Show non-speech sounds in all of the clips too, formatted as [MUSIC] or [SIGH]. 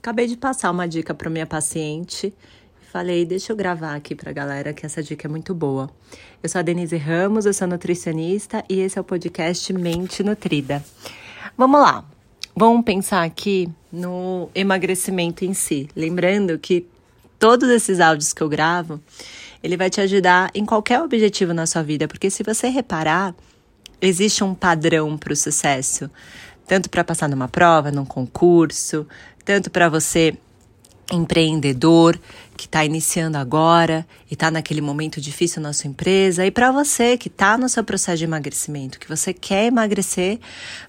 Acabei de passar uma dica para minha paciente. Falei, deixa eu gravar aqui para a galera que essa dica é muito boa. Eu sou a Denise Ramos, eu sou nutricionista e esse é o podcast Mente Nutrida. Vamos lá, vamos pensar aqui no emagrecimento em si. Lembrando que todos esses áudios que eu gravo, ele vai te ajudar em qualquer objetivo na sua vida, porque se você reparar, existe um padrão para o sucesso tanto para passar numa prova, num concurso, tanto para você empreendedor que está iniciando agora e está naquele momento difícil na sua empresa, e para você que está no seu processo de emagrecimento, que você quer emagrecer,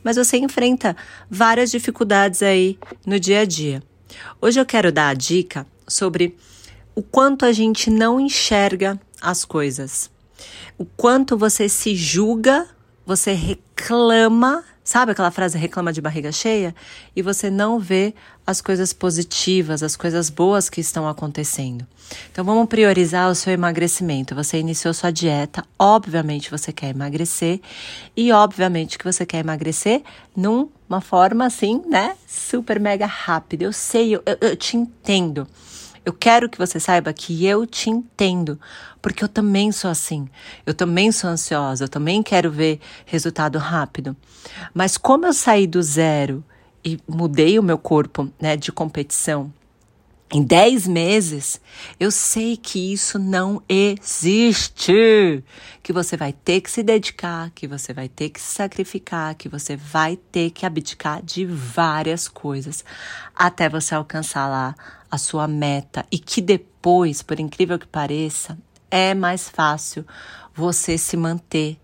mas você enfrenta várias dificuldades aí no dia a dia. Hoje eu quero dar a dica sobre o quanto a gente não enxerga as coisas, o quanto você se julga, você reclama Sabe aquela frase reclama de barriga cheia? E você não vê as coisas positivas, as coisas boas que estão acontecendo. Então vamos priorizar o seu emagrecimento. Você iniciou sua dieta, obviamente você quer emagrecer e obviamente que você quer emagrecer numa forma assim, né? Super mega rápida. Eu sei, eu, eu, eu te entendo. Eu quero que você saiba que eu te entendo, porque eu também sou assim. Eu também sou ansiosa, eu também quero ver resultado rápido. Mas como eu saí do zero e mudei o meu corpo, né, de competição, em 10 meses, eu sei que isso não existe. Que você vai ter que se dedicar, que você vai ter que se sacrificar, que você vai ter que abdicar de várias coisas até você alcançar lá a sua meta. E que depois, por incrível que pareça, é mais fácil você se manter.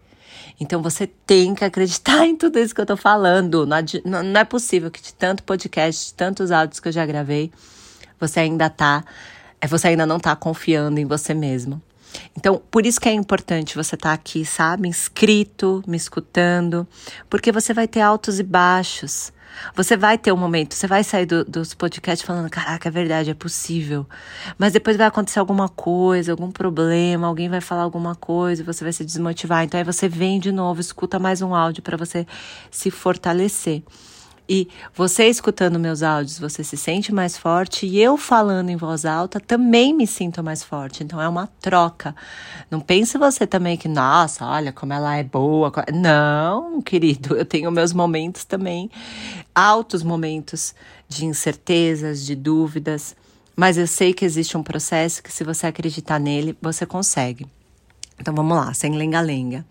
Então você tem que acreditar [LAUGHS] em tudo isso que eu tô falando. Não, não é possível que de tanto podcast, de tantos áudios que eu já gravei, você ainda tá, é, você ainda não tá confiando em você mesmo. Então, por isso que é importante você estar tá aqui, sabe, inscrito, me escutando, porque você vai ter altos e baixos. Você vai ter um momento, você vai sair do, dos podcasts falando: caraca, é verdade, é possível. Mas depois vai acontecer alguma coisa, algum problema, alguém vai falar alguma coisa, você vai se desmotivar. Então aí você vem de novo, escuta mais um áudio para você se fortalecer. E você escutando meus áudios, você se sente mais forte e eu falando em voz alta também me sinto mais forte. Então é uma troca. Não pense você também que, nossa, olha como ela é boa. Não, querido, eu tenho meus momentos também, altos momentos de incertezas, de dúvidas. Mas eu sei que existe um processo que, se você acreditar nele, você consegue. Então vamos lá, sem lenga-lenga.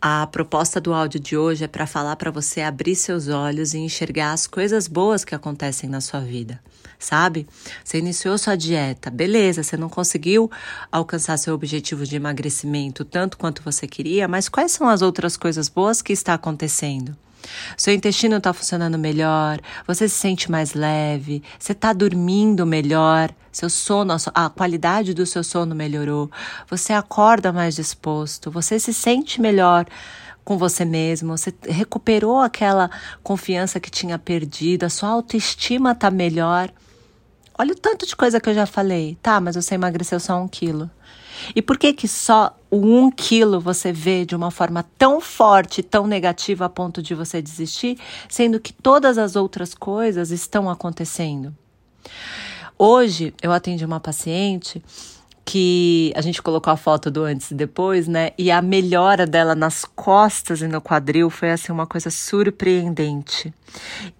A proposta do áudio de hoje é para falar para você abrir seus olhos e enxergar as coisas boas que acontecem na sua vida, sabe? Você iniciou sua dieta, beleza, você não conseguiu alcançar seu objetivo de emagrecimento tanto quanto você queria, mas quais são as outras coisas boas que está acontecendo? Seu intestino está funcionando melhor, você se sente mais leve, você está dormindo melhor, seu sono, a qualidade do seu sono melhorou, você acorda mais disposto, você se sente melhor com você mesmo, você recuperou aquela confiança que tinha perdido, a sua autoestima está melhor. Olha o tanto de coisa que eu já falei. Tá, mas você emagreceu só um quilo. E por que que só o um quilo você vê de uma forma tão forte, tão negativa a ponto de você desistir, sendo que todas as outras coisas estão acontecendo? Hoje eu atendi uma paciente que a gente colocou a foto do antes e depois, né? E a melhora dela nas costas e no quadril foi assim uma coisa surpreendente.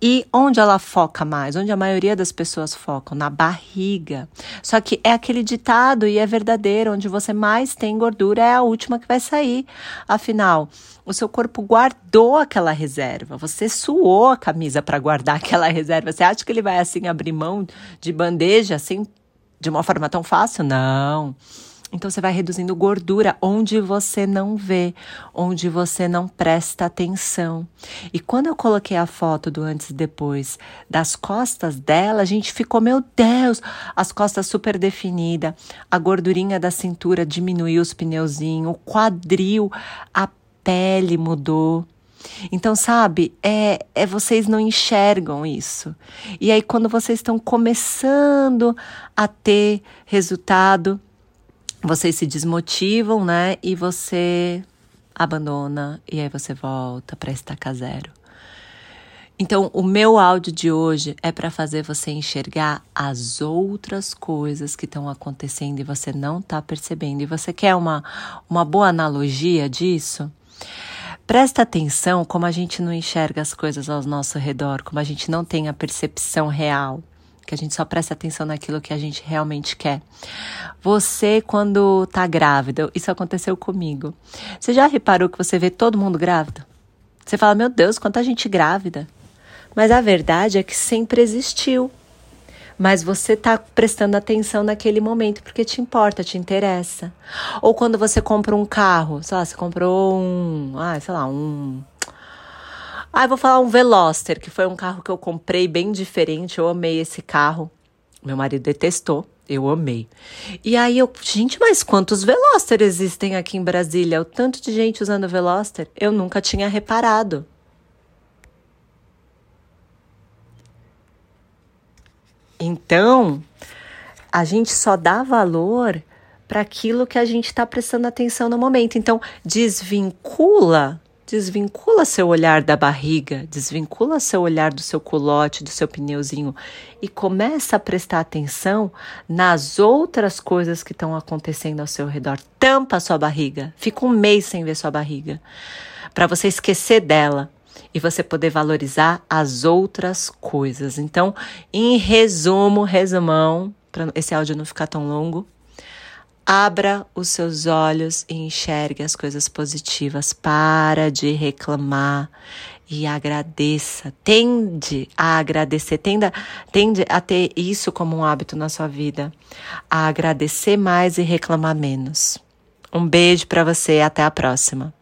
E onde ela foca mais? Onde a maioria das pessoas focam? Na barriga. Só que é aquele ditado e é verdadeiro, onde você mais tem gordura é a última que vai sair. Afinal, o seu corpo guardou aquela reserva. Você suou a camisa para guardar [LAUGHS] aquela reserva. Você acha que ele vai assim abrir mão de bandeja assim de uma forma tão fácil? Não. Então você vai reduzindo gordura onde você não vê, onde você não presta atenção. E quando eu coloquei a foto do antes e depois das costas dela, a gente ficou, meu Deus, as costas super definida, a gordurinha da cintura diminuiu os pneuzinhos, o quadril, a pele mudou. Então, sabe, é, é vocês não enxergam isso. E aí, quando vocês estão começando a ter resultado, vocês se desmotivam, né? E você abandona, e aí você volta para estaca zero. Então, o meu áudio de hoje é para fazer você enxergar as outras coisas que estão acontecendo e você não está percebendo. E você quer uma, uma boa analogia disso? Presta atenção como a gente não enxerga as coisas ao nosso redor, como a gente não tem a percepção real, que a gente só presta atenção naquilo que a gente realmente quer. Você, quando tá grávida, isso aconteceu comigo. Você já reparou que você vê todo mundo grávido? Você fala, meu Deus, quanta gente grávida. Mas a verdade é que sempre existiu. Mas você está prestando atenção naquele momento porque te importa, te interessa. Ou quando você compra um carro, sei lá, você comprou um, ah, sei lá, um ah, vou falar um Veloster, que foi um carro que eu comprei bem diferente. Eu amei esse carro. Meu marido detestou, eu amei. E aí eu, gente, mas quantos Veloster existem aqui em Brasília? O tanto de gente usando Veloster, eu nunca tinha reparado. Então, a gente só dá valor para aquilo que a gente está prestando atenção no momento. Então, desvincula, desvincula seu olhar da barriga, desvincula seu olhar do seu culote, do seu pneuzinho e começa a prestar atenção nas outras coisas que estão acontecendo ao seu redor. Tampa a sua barriga, fica um mês sem ver sua barriga, para você esquecer dela e você poder valorizar as outras coisas. Então, em resumo, resumão, para esse áudio não ficar tão longo, abra os seus olhos e enxergue as coisas positivas. Para de reclamar e agradeça. Tende a agradecer, tenda, tende a ter isso como um hábito na sua vida. A agradecer mais e reclamar menos. Um beijo para você e até a próxima.